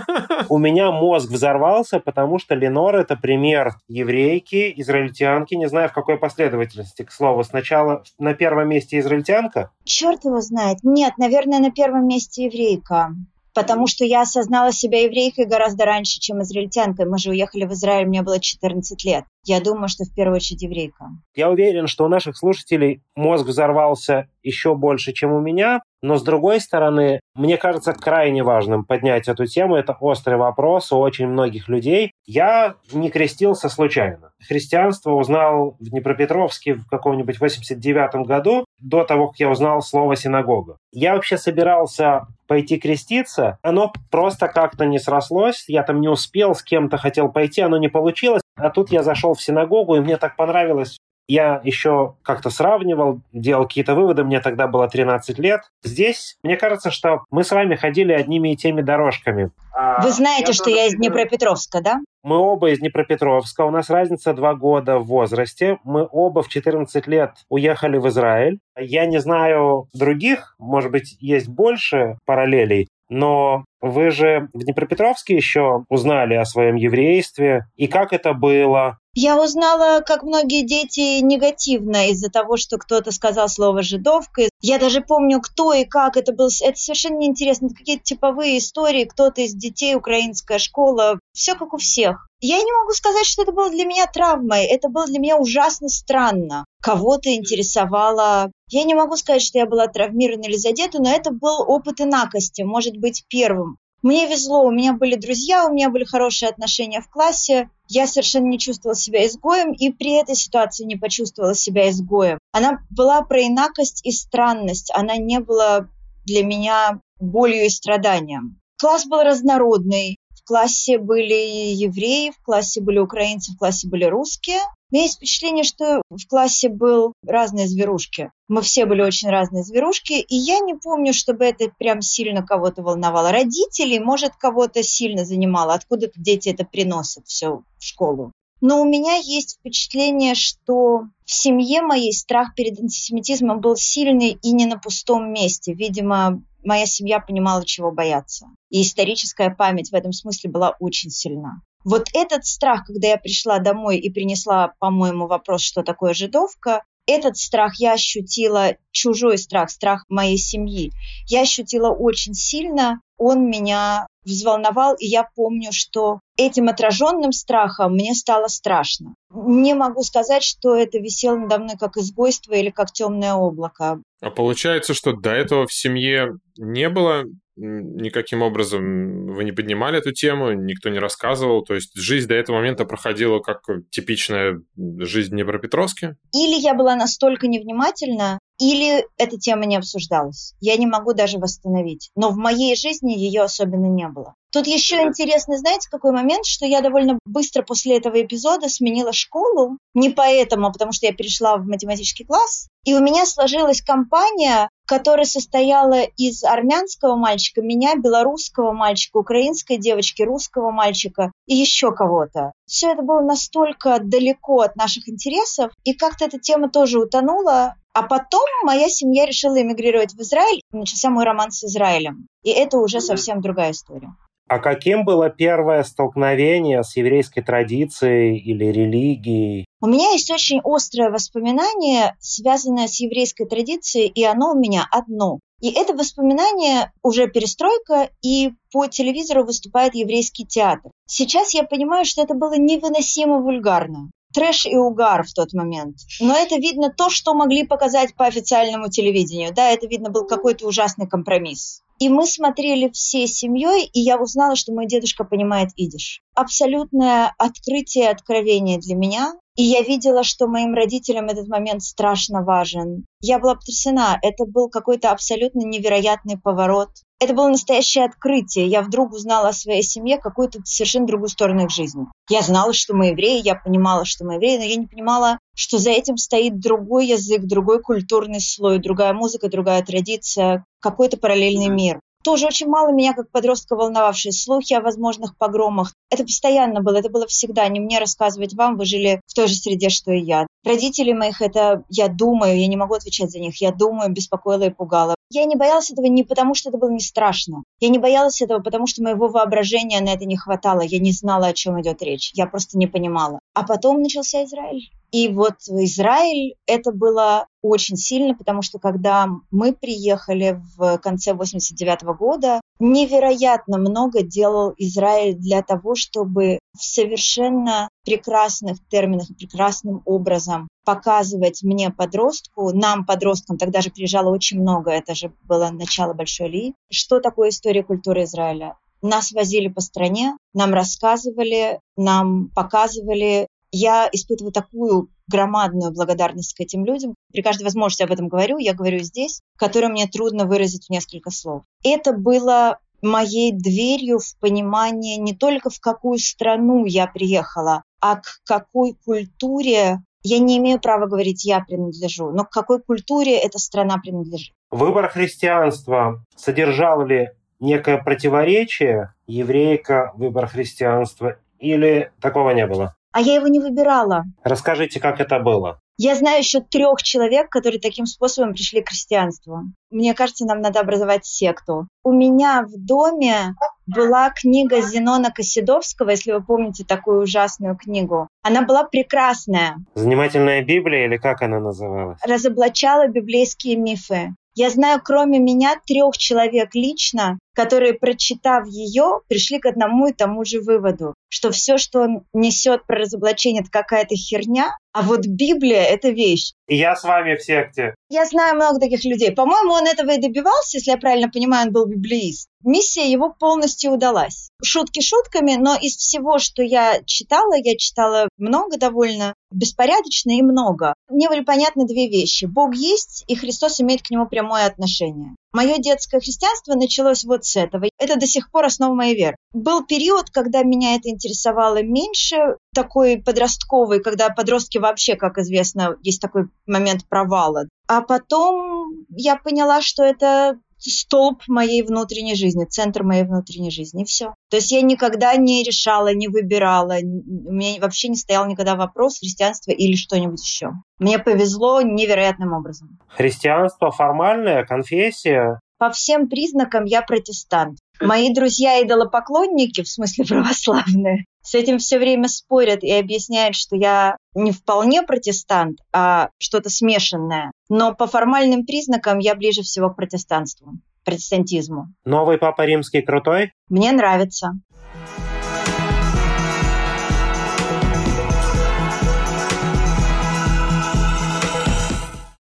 У меня мозг взорвался, потому что Ленор — это пример еврейки, израильтянки, не знаю, в какой последовательности, к слову. Сначала на первом месте израильтянка? Черт его знает. Нет, наверное, на первом месте еврейка потому что я осознала себя еврейкой гораздо раньше, чем израильтянкой. Мы же уехали в Израиль, мне было 14 лет. Я думаю, что в первую очередь еврейка. Я уверен, что у наших слушателей мозг взорвался еще больше, чем у меня, но с другой стороны, мне кажется крайне важным поднять эту тему. Это острый вопрос у очень многих людей. Я не крестился случайно. Христианство узнал в Днепропетровске в каком-нибудь 89 году, до того, как я узнал слово «синагога». Я вообще собирался пойти креститься, оно просто как-то не срослось, я там не успел, с кем-то хотел пойти, оно не получилось. А тут я зашел в синагогу, и мне так понравилось. Я еще как-то сравнивал, делал какие-то выводы, мне тогда было 13 лет. Здесь, мне кажется, что мы с вами ходили одними и теми дорожками. А Вы знаете, я что я из Днепропетровска, да? Мы оба из Днепропетровска, у нас разница два года в возрасте. Мы оба в 14 лет уехали в Израиль. Я не знаю других, может быть, есть больше параллелей, но вы же в Днепропетровске еще узнали о своем еврействе. И как это было? Я узнала, как многие дети, негативно из-за того, что кто-то сказал слово «жидовка». Я даже помню, кто и как это было. Это совершенно неинтересно. Какие-то типовые истории. Кто-то из детей, украинская школа. Все как у всех. Я не могу сказать, что это было для меня травмой. Это было для меня ужасно странно. Кого-то интересовало... Я не могу сказать, что я была травмирована или задета, но это был опыт инакости, может быть, первым. Мне везло, у меня были друзья, у меня были хорошие отношения в классе. Я совершенно не чувствовала себя изгоем и при этой ситуации не почувствовала себя изгоем. Она была про инакость и странность, она не была для меня болью и страданием. Класс был разнородный, классе были евреи, в классе были украинцы, в классе были русские. У меня есть впечатление, что в классе был разные зверушки. Мы все были очень разные зверушки, и я не помню, чтобы это прям сильно кого-то волновало. Родителей, может, кого-то сильно занимало. Откуда-то дети это приносят все в школу. Но у меня есть впечатление, что в семье моей страх перед антисемитизмом был сильный и не на пустом месте. Видимо, моя семья понимала, чего бояться. И историческая память в этом смысле была очень сильна. Вот этот страх, когда я пришла домой и принесла, по-моему, вопрос, что такое жидовка, этот страх я ощутила, чужой страх, страх моей семьи, я ощутила очень сильно. Он меня взволновал, и я помню, что этим отраженным страхом мне стало страшно. Не могу сказать, что это висело надо мной как изгойство или как темное облако. А получается, что до этого в семье не было никаким образом вы не поднимали эту тему, никто не рассказывал. То есть жизнь до этого момента проходила как типичная жизнь в Днепропетровске? Или я была настолько невнимательна, или эта тема не обсуждалась. Я не могу даже восстановить. Но в моей жизни ее особенно не было. Тут еще интересно, знаете, какой момент, что я довольно быстро после этого эпизода сменила школу. Не поэтому, а потому что я перешла в математический класс. И у меня сложилась компания, которая состояла из армянского мальчика, меня, белорусского мальчика, украинской девочки, русского мальчика и еще кого-то. Все это было настолько далеко от наших интересов, и как-то эта тема тоже утонула. А потом моя семья решила эмигрировать в Израиль, начался мой роман с Израилем. И это уже совсем другая история. А каким было первое столкновение с еврейской традицией или религией? У меня есть очень острое воспоминание, связанное с еврейской традицией, и оно у меня одно. И это воспоминание уже перестройка, и по телевизору выступает еврейский театр. Сейчас я понимаю, что это было невыносимо вульгарно. трэш и угар в тот момент. Но это видно то, что могли показать по официальному телевидению. Да, это видно был какой-то ужасный компромисс. И мы смотрели всей семьей, и я узнала, что мой дедушка понимает идиш. Абсолютное открытие, откровение для меня. И я видела, что моим родителям этот момент страшно важен. Я была потрясена. Это был какой-то абсолютно невероятный поворот. Это было настоящее открытие. Я вдруг узнала о своей семье какую-то совершенно другую сторону их жизни. Я знала, что мы евреи, я понимала, что мы евреи, но я не понимала, что за этим стоит другой язык, другой культурный слой, другая музыка, другая традиция, какой-то параллельный мир тоже очень мало меня как подростка волновавшие слухи о возможных погромах. Это постоянно было, это было всегда. Не мне рассказывать вам, вы жили в той же среде, что и я. Родители моих, это я думаю, я не могу отвечать за них, я думаю, беспокоила и пугала. Я не боялась этого не потому, что это было не страшно. Я не боялась этого, потому что моего воображения на это не хватало. Я не знала, о чем идет речь. Я просто не понимала. А потом начался Израиль. И вот Израиль это было очень сильно, потому что когда мы приехали в конце 89 -го года, невероятно много делал Израиль для того, чтобы в совершенно прекрасных терминах прекрасным образом показывать мне, подростку, нам, подросткам, тогда же приезжало очень много, это же было начало Большой Ли, что такое история культуры Израиля. Нас возили по стране, нам рассказывали, нам показывали я испытываю такую громадную благодарность к этим людям. При каждой возможности об этом говорю, я говорю здесь, которую мне трудно выразить в несколько слов. Это было моей дверью в понимание не только в какую страну я приехала, а к какой культуре я не имею права говорить «я принадлежу», но к какой культуре эта страна принадлежит. Выбор христианства содержал ли некое противоречие еврейка, выбор христианства, или такого не было? а я его не выбирала. Расскажите, как это было? Я знаю еще трех человек, которые таким способом пришли к христианству. Мне кажется, нам надо образовать секту. У меня в доме была книга Зенона Косидовского, если вы помните такую ужасную книгу. Она была прекрасная. Занимательная Библия или как она называлась? Разоблачала библейские мифы. Я знаю, кроме меня, трех человек лично, которые, прочитав ее, пришли к одному и тому же выводу, что все, что он несет про разоблачение, это какая-то херня, а вот Библия – это вещь. И я с вами в секте. Я знаю много таких людей. По-моему, он этого и добивался, если я правильно понимаю, он был библеист. Миссия его полностью удалась. Шутки шутками, но из всего, что я читала, я читала много довольно, беспорядочно и много. Мне были понятны две вещи. Бог есть, и Христос имеет к нему прямое отношение. Мое детское христианство началось вот с этого. Это до сих пор основа моей веры. Был период, когда меня это интересовало меньше, такой подростковый, когда подростки вообще, как известно, есть такой момент провала. А потом я поняла, что это столб моей внутренней жизни, центр моей внутренней жизни, и все. То есть я никогда не решала, не выбирала, у меня вообще не стоял никогда вопрос христианства или что-нибудь еще. Мне повезло невероятным образом. Христианство формальная конфессия? По всем признакам я протестант. Мои друзья идолопоклонники, в смысле православные, с этим все время спорят и объясняют, что я не вполне протестант, а что-то смешанное. Но по формальным признакам я ближе всего к протестанству, протестантизму. Новый Папа Римский крутой? Мне нравится.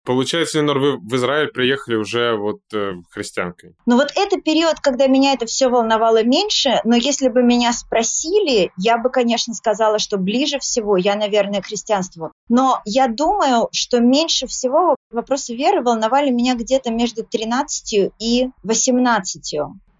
Получается, Ленор, вы в Израиль приехали уже вот э, христианкой. Ну вот это период, когда меня это все волновало меньше, но если бы меня спросили, я бы, конечно, сказала, что ближе всего я, наверное, к христианству. Но я думаю, что меньше всего вопросы веры волновали меня где-то между 13 и 18.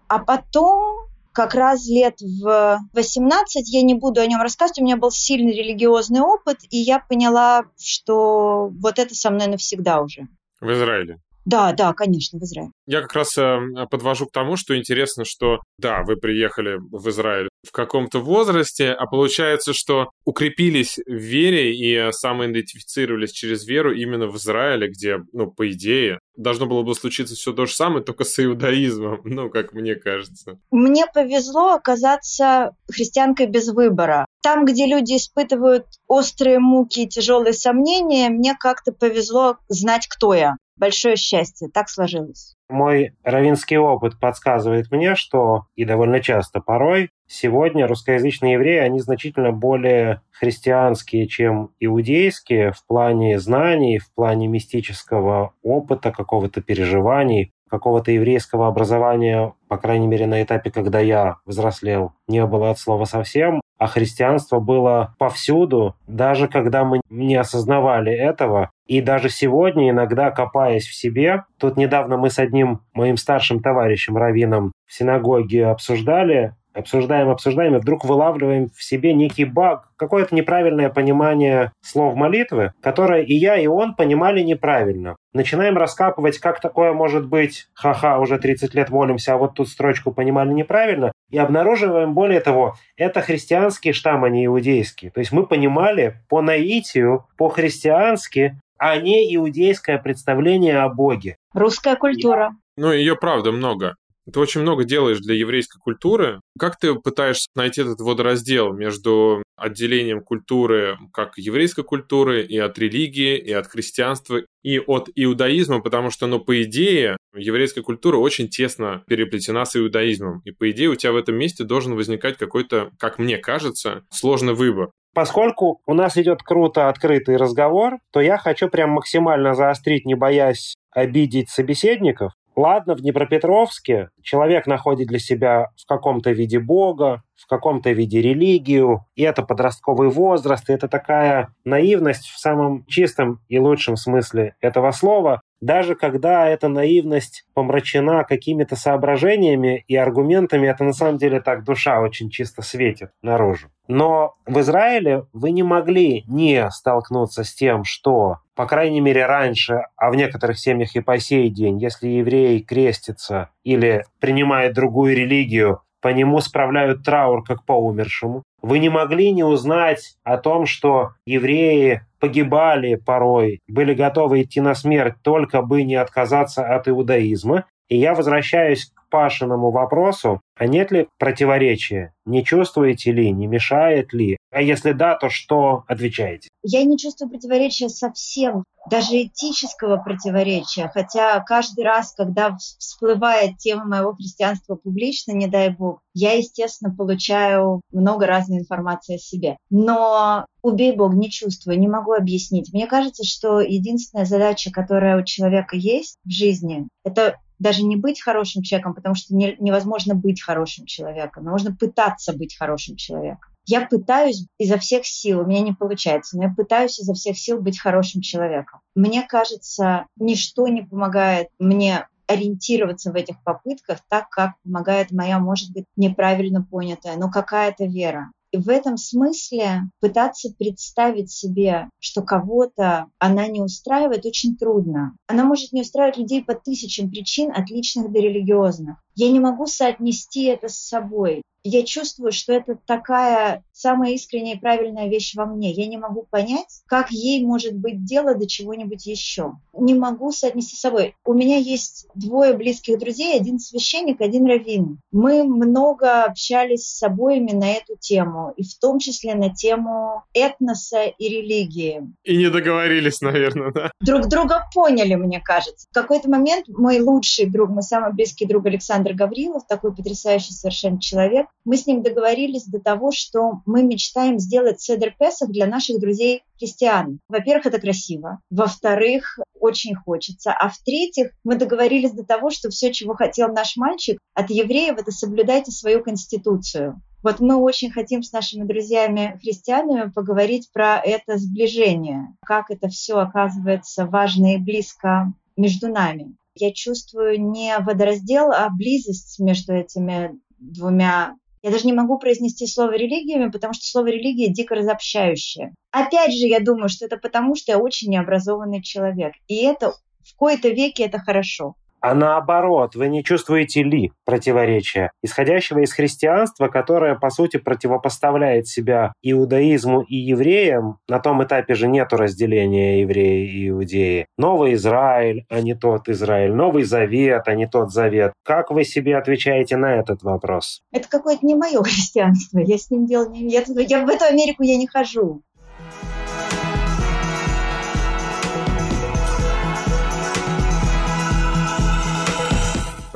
А потом как раз лет в 18, я не буду о нем рассказывать, у меня был сильный религиозный опыт, и я поняла, что вот это со мной навсегда уже. В Израиле? Да, да, конечно, в Израиле. Я как раз э, подвожу к тому, что интересно, что да, вы приехали в Израиль в каком-то возрасте, а получается, что укрепились в вере и самоидентифицировались через веру именно в Израиле, где, ну, по идее, должно было бы случиться все то же самое, только с иудаизмом, ну, как мне кажется. Мне повезло оказаться христианкой без выбора. Там, где люди испытывают острые муки и тяжелые сомнения, мне как-то повезло знать, кто я. Большое счастье. Так сложилось. Мой равинский опыт подсказывает мне, что и довольно часто порой сегодня русскоязычные евреи, они значительно более христианские, чем иудейские в плане знаний, в плане мистического опыта, какого-то переживаний, какого-то еврейского образования, по крайней мере, на этапе, когда я взрослел, не было от слова совсем, а христианство было повсюду, даже когда мы не осознавали этого. И даже сегодня, иногда копаясь в себе, тут недавно мы с одним моим старшим товарищем, раввином, в синагоге обсуждали обсуждаем, обсуждаем, и вдруг вылавливаем в себе некий баг, какое-то неправильное понимание слов молитвы, которое и я, и он понимали неправильно. Начинаем раскапывать, как такое может быть, ха-ха, уже 30 лет молимся, а вот тут строчку понимали неправильно, и обнаруживаем, более того, это христианский штамм, а не иудейский. То есть мы понимали по наитию, по-христиански, а не иудейское представление о Боге. Русская культура. Ну, ее правда много. Ты очень много делаешь для еврейской культуры. Как ты пытаешься найти этот водораздел между отделением культуры как еврейской культуры и от религии, и от христианства, и от иудаизма, потому что, ну, по идее, еврейская культура очень тесно переплетена с иудаизмом. И, по идее, у тебя в этом месте должен возникать какой-то, как мне кажется, сложный выбор. Поскольку у нас идет круто открытый разговор, то я хочу прям максимально заострить, не боясь обидеть собеседников, Ладно, в Днепропетровске человек находит для себя в каком-то виде Бога, в каком-то виде религию, и это подростковый возраст, и это такая наивность в самом чистом и лучшем смысле этого слова, даже когда эта наивность помрачена какими-то соображениями и аргументами, это на самом деле так душа очень чисто светит наружу. Но в Израиле вы не могли не столкнуться с тем, что, по крайней мере, раньше, а в некоторых семьях и по сей день, если еврей крестится или принимает другую религию, по нему справляют траур как по умершему. Вы не могли не узнать о том, что евреи погибали порой, были готовы идти на смерть, только бы не отказаться от иудаизма. И я возвращаюсь Пашиному вопросу, а нет ли противоречия? Не чувствуете ли, не мешает ли? А если да, то что отвечаете? Я не чувствую противоречия совсем, даже этического противоречия. Хотя каждый раз, когда всплывает тема моего христианства публично, не дай бог, я, естественно, получаю много разной информации о себе. Но убей бог, не чувствую, не могу объяснить. Мне кажется, что единственная задача, которая у человека есть в жизни, это даже не быть хорошим человеком, потому что не, невозможно быть хорошим человеком, но можно пытаться быть хорошим человеком. Я пытаюсь изо всех сил, у меня не получается, но я пытаюсь изо всех сил быть хорошим человеком. Мне кажется, ничто не помогает мне ориентироваться в этих попытках так, как помогает моя, может быть, неправильно понятая, но какая-то вера. В этом смысле пытаться представить себе, что кого-то она не устраивает, очень трудно. Она может не устраивать людей по тысячам причин, от личных до религиозных. Я не могу соотнести это с собой я чувствую, что это такая самая искренняя и правильная вещь во мне. Я не могу понять, как ей может быть дело до чего-нибудь еще. Не могу соотнести с собой. У меня есть двое близких друзей, один священник, один раввин. Мы много общались с обоими на эту тему, и в том числе на тему этноса и религии. И не договорились, наверное, да? Друг друга поняли, мне кажется. В какой-то момент мой лучший друг, мой самый близкий друг Александр Гаврилов, такой потрясающий совершенно человек, мы с ним договорились до того, что мы мечтаем сделать Седер Песах для наших друзей христиан. Во-первых, это красиво. Во-вторых, очень хочется. А в-третьих, мы договорились до того, что все, чего хотел наш мальчик от евреев, это соблюдайте свою конституцию. Вот мы очень хотим с нашими друзьями-христианами поговорить про это сближение, как это все оказывается важно и близко между нами. Я чувствую не водораздел, а близость между этими двумя я даже не могу произнести слово религиями, потому что слово религия дико разобщающее. Опять же, я думаю, что это потому, что я очень необразованный человек. И это в кои-то веке это хорошо а наоборот, вы не чувствуете ли противоречия, исходящего из христианства, которое, по сути, противопоставляет себя иудаизму и евреям, на том этапе же нет разделения евреи и иудеи. Новый Израиль, а не тот Израиль. Новый Завет, а не тот Завет. Как вы себе отвечаете на этот вопрос? Это какое-то не мое христианство. Я с ним делал не... Я, я в эту Америку я не хожу.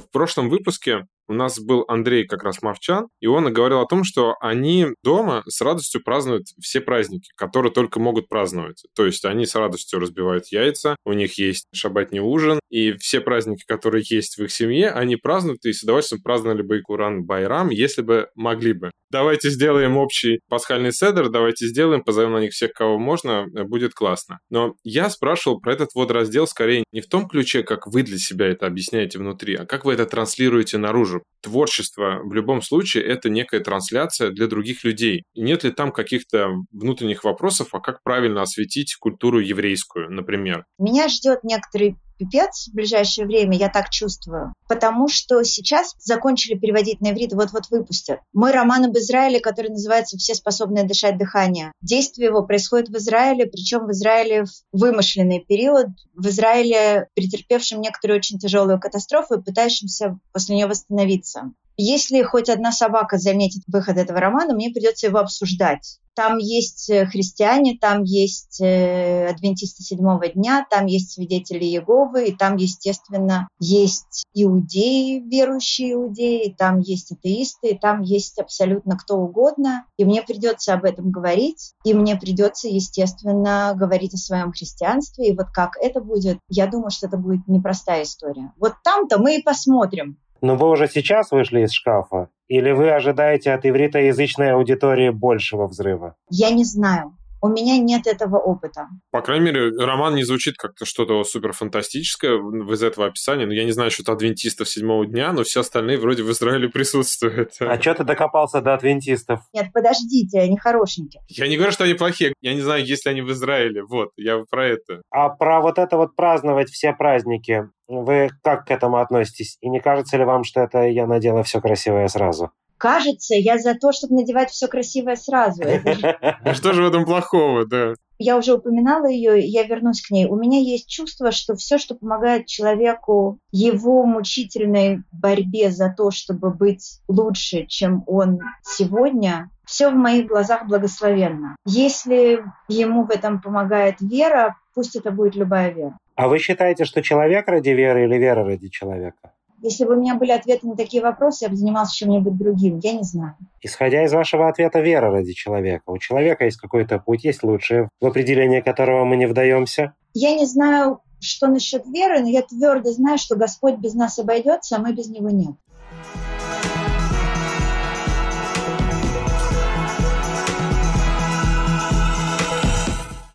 В прошлом выпуске у нас был Андрей как раз Мовчан, и он говорил о том, что они дома с радостью празднуют все праздники, которые только могут праздновать. То есть они с радостью разбивают яйца, у них есть шабатний ужин, и все праздники, которые есть в их семье, они празднуют и с удовольствием праздновали бы и Куран Байрам, если бы могли бы. Давайте сделаем общий пасхальный седр, давайте сделаем, позовем на них всех, кого можно, будет классно. Но я спрашивал про этот вот раздел скорее не в том ключе, как вы для себя это объясняете внутри, а как вы это транслируете наружу тоже. Творчество в любом случае это некая трансляция для других людей. Нет ли там каких-то внутренних вопросов, а как правильно осветить культуру еврейскую, например? Меня ждет некоторый пипец в ближайшее время, я так чувствую. Потому что сейчас закончили переводить на иврит, вот-вот выпустят. Мой роман об Израиле, который называется «Все способные дышать дыхание». Действие его происходит в Израиле, причем в Израиле в вымышленный период, в Израиле, претерпевшем некоторую очень тяжелую катастрофу и пытающимся после нее восстановиться. Если хоть одна собака заметит выход этого романа, мне придется его обсуждать. Там есть э, христиане, там есть э, адвентисты седьмого дня, там есть свидетели Иеговы, и там, естественно, есть иудеи, верующие иудеи, там есть атеисты, и там есть абсолютно кто угодно. И мне придется об этом говорить, и мне придется, естественно, говорить о своем христианстве. И вот как это будет, я думаю, что это будет непростая история. Вот там-то мы и посмотрим, но вы уже сейчас вышли из шкафа? Или вы ожидаете от ивритоязычной аудитории большего взрыва? Я не знаю. У меня нет этого опыта. По крайней мере, роман не звучит как-то что-то супер фантастическое из этого описания. Но ну, я не знаю что-то адвентистов седьмого дня, но все остальные вроде в Израиле присутствуют. А что ты докопался до адвентистов? Нет, подождите, они хорошенькие. Я не говорю, что они плохие. Я не знаю, есть ли они в Израиле. Вот, я про это. А про вот это вот праздновать все праздники. Вы как к этому относитесь? И не кажется ли вам, что это я надела все красивое сразу? Кажется, я за то, чтобы надевать все красивое сразу. А что же в этом плохого, да? Я уже упоминала ее, я вернусь к ней. У меня есть чувство, что все, что помогает человеку его мучительной борьбе за то, чтобы быть лучше, чем он сегодня, все в моих глазах благословенно. Если ему в этом помогает вера, пусть это будет любая вера. А вы считаете, что человек ради веры или вера ради человека? Если бы у меня были ответы на такие вопросы, я бы занимался чем-нибудь другим. Я не знаю. Исходя из вашего ответа, вера ради человека. У человека есть какой-то путь, есть лучшее, в определение которого мы не вдаемся? Я не знаю, что насчет веры, но я твердо знаю, что Господь без нас обойдется, а мы без Него нет.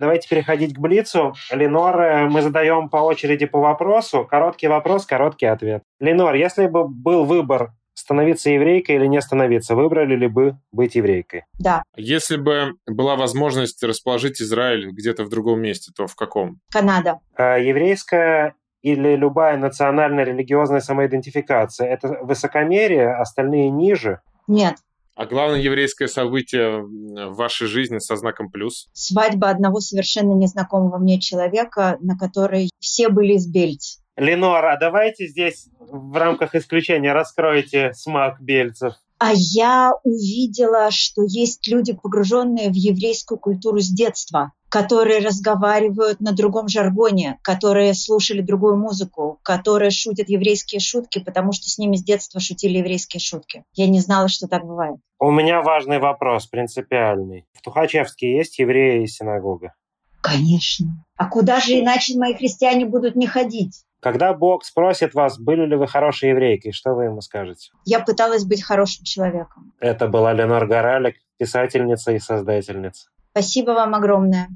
Давайте переходить к Блицу. Ленор, э, мы задаем по очереди по вопросу. Короткий вопрос, короткий ответ. Ленор, если бы был выбор становиться еврейкой или не становиться, выбрали ли бы быть еврейкой? Да. Если бы была возможность расположить Израиль где-то в другом месте, то в каком? Канада. А еврейская или любая национальная религиозная самоидентификация – это высокомерие, остальные ниже? Нет. А главное еврейское событие в вашей жизни со знаком плюс? Свадьба одного совершенно незнакомого мне человека, на которой все были из Бельц. Ленор, а давайте здесь в рамках исключения раскройте смак бельцев. А я увидела, что есть люди, погруженные в еврейскую культуру с детства, которые разговаривают на другом жаргоне, которые слушали другую музыку, которые шутят еврейские шутки, потому что с ними с детства шутили еврейские шутки. Я не знала, что так бывает. У меня важный вопрос, принципиальный. В Тухачевске есть евреи и синагога? Конечно. А куда же иначе мои христиане будут не ходить? Когда Бог спросит вас, были ли вы хорошей еврейкой, что вы ему скажете? Я пыталась быть хорошим человеком. Это была Ленор Горалик, писательница и создательница. Спасибо вам огромное.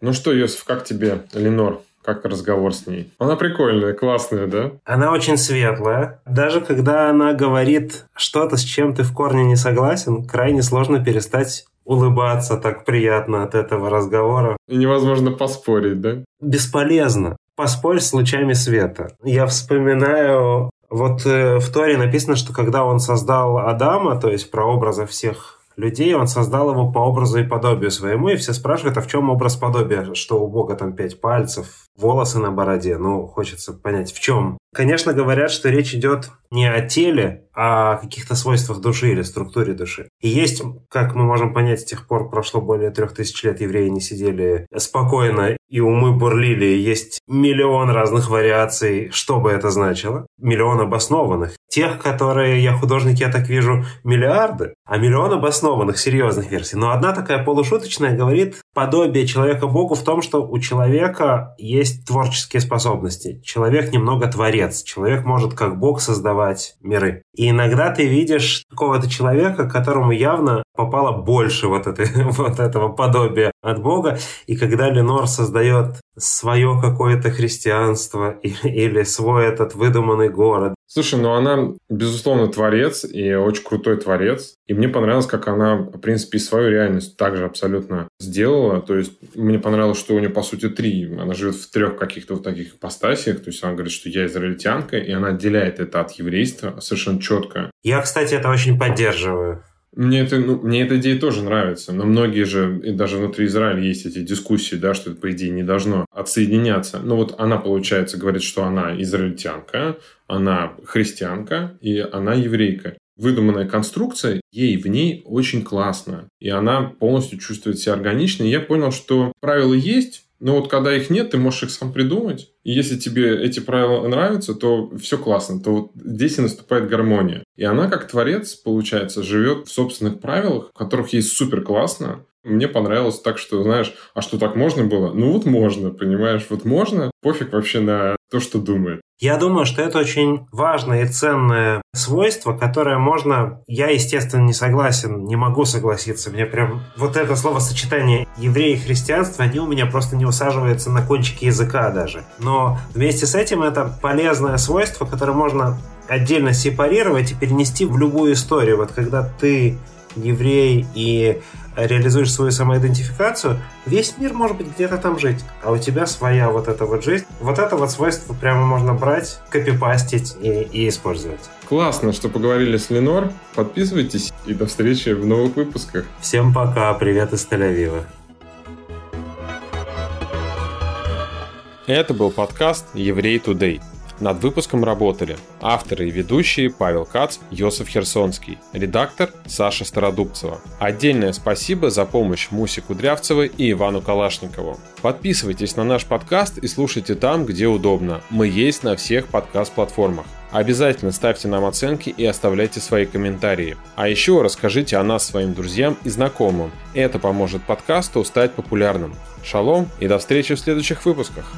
Ну что, Йосиф, как тебе, Ленор? Как разговор с ней? Она прикольная, классная, да? Она очень светлая. Даже когда она говорит что-то, с чем ты в корне не согласен, крайне сложно перестать улыбаться так приятно от этого разговора. И невозможно поспорить, да? Бесполезно. Поспорь с лучами света. Я вспоминаю, вот э, в Торе написано, что когда он создал Адама, то есть прообраза всех людей, он создал его по образу и подобию своему, и все спрашивают, а в чем образ подобия, что у Бога там пять пальцев, волосы на бороде, ну, хочется понять, в чем. Конечно, говорят, что речь идет не о теле, о каких-то свойствах души или структуре души. И есть, как мы можем понять, с тех пор прошло более трех тысяч лет, евреи не сидели спокойно и умы бурлили. Есть миллион разных вариаций, что бы это значило. Миллион обоснованных. Тех, которые я художник, я так вижу, миллиарды, а миллион обоснованных, серьезных версий. Но одна такая полушуточная говорит подобие человека Богу в том, что у человека есть творческие способности. Человек немного творец. Человек может как Бог создавать миры. Иногда ты видишь какого-то человека, которому явно попало больше вот, этой, вот этого подобия от Бога. И когда Ленор создает свое какое-то христианство или свой этот выдуманный город. Слушай, ну она, безусловно, творец и очень крутой творец. И мне понравилось, как она, в принципе, и свою реальность также абсолютно сделала. То есть мне понравилось, что у нее, по сути, три. Она живет в трех каких-то вот таких ипостасиях. То есть она говорит, что я израильтянка, и она отделяет это от еврейства совершенно четко. Я, кстати, это очень поддерживаю. Мне, это, ну, мне эта идея тоже нравится, но многие же, и даже внутри Израиля есть эти дискуссии, да, что это, по идее, не должно отсоединяться. Но вот она, получается, говорит, что она израильтянка, она христианка и она еврейка. Выдуманная конструкция, ей в ней очень классно. И она полностью чувствует себя органично. И я понял, что правила есть, но вот когда их нет, ты можешь их сам придумать. И если тебе эти правила нравятся, то все классно. То вот здесь и наступает гармония. И она, как творец, получается, живет в собственных правилах, в которых ей супер классно. Мне понравилось так, что, знаешь, а что так можно было? Ну вот можно, понимаешь, вот можно. Пофиг вообще на то, что думает. Я думаю, что это очень важное и ценное свойство, которое можно... Я, естественно, не согласен, не могу согласиться. Мне прям вот это словосочетание евреи и христианство, они у меня просто не усаживаются на кончике языка даже. Но вместе с этим это полезное свойство, которое можно отдельно сепарировать и перенести в любую историю. Вот когда ты еврей и реализуешь свою самоидентификацию, весь мир может быть где-то там жить, а у тебя своя вот эта вот жизнь. Вот это вот свойство прямо можно брать, копипастить и, и использовать. Классно, что поговорили с Ленор. Подписывайтесь и до встречи в новых выпусках. Всем пока, привет из Тель-Авива. Это был подкаст «Еврей Тудей». Над выпуском работали авторы и ведущие Павел Кац, Йосиф Херсонский, редактор Саша Стародубцева. Отдельное спасибо за помощь Мусе Кудрявцевой и Ивану Калашникову. Подписывайтесь на наш подкаст и слушайте там, где удобно. Мы есть на всех подкаст-платформах. Обязательно ставьте нам оценки и оставляйте свои комментарии. А еще расскажите о нас своим друзьям и знакомым. Это поможет подкасту стать популярным. Шалом и до встречи в следующих выпусках.